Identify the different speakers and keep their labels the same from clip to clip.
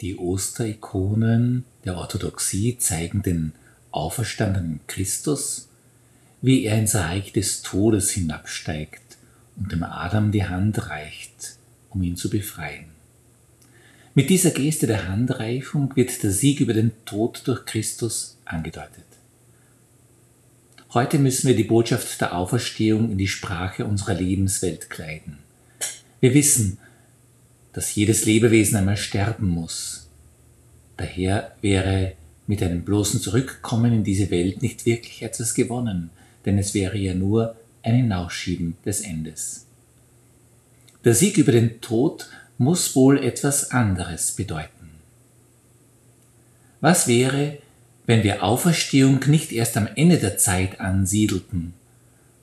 Speaker 1: Die Osterikonen der Orthodoxie zeigen den auferstandenen Christus, wie er ins Reich des Todes hinabsteigt und dem Adam die Hand reicht, um ihn zu befreien. Mit dieser Geste der Handreichung wird der Sieg über den Tod durch Christus angedeutet. Heute müssen wir die Botschaft der Auferstehung in die Sprache unserer Lebenswelt kleiden. Wir wissen, dass jedes Lebewesen einmal sterben muss. Daher wäre mit einem bloßen Zurückkommen in diese Welt nicht wirklich etwas gewonnen, denn es wäre ja nur ein Hinausschieben des Endes. Der Sieg über den Tod muss wohl etwas anderes bedeuten. Was wäre, wenn wir Auferstehung nicht erst am Ende der Zeit ansiedelten,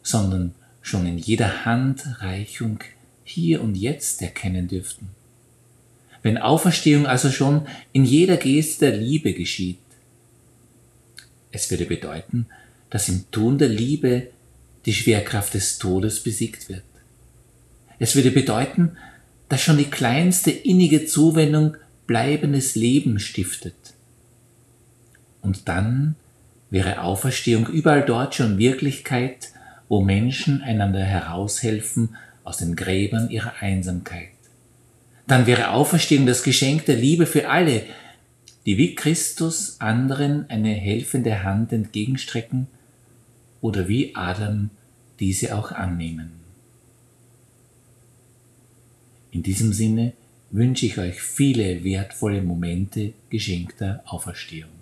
Speaker 1: sondern schon in jeder Handreichung hier und jetzt erkennen dürften? Wenn Auferstehung also schon in jeder Geste der Liebe geschieht. Es würde bedeuten, dass im Tun der Liebe die Schwerkraft des Todes besiegt wird. Es würde bedeuten, dass schon die kleinste innige Zuwendung bleibendes Leben stiftet. Und dann wäre Auferstehung überall dort schon Wirklichkeit, wo Menschen einander heraushelfen aus den Gräbern ihrer Einsamkeit dann wäre Auferstehung das Geschenk der Liebe für alle, die wie Christus anderen eine helfende Hand entgegenstrecken oder wie Adam diese auch annehmen. In diesem Sinne wünsche ich euch viele wertvolle Momente geschenkter Auferstehung.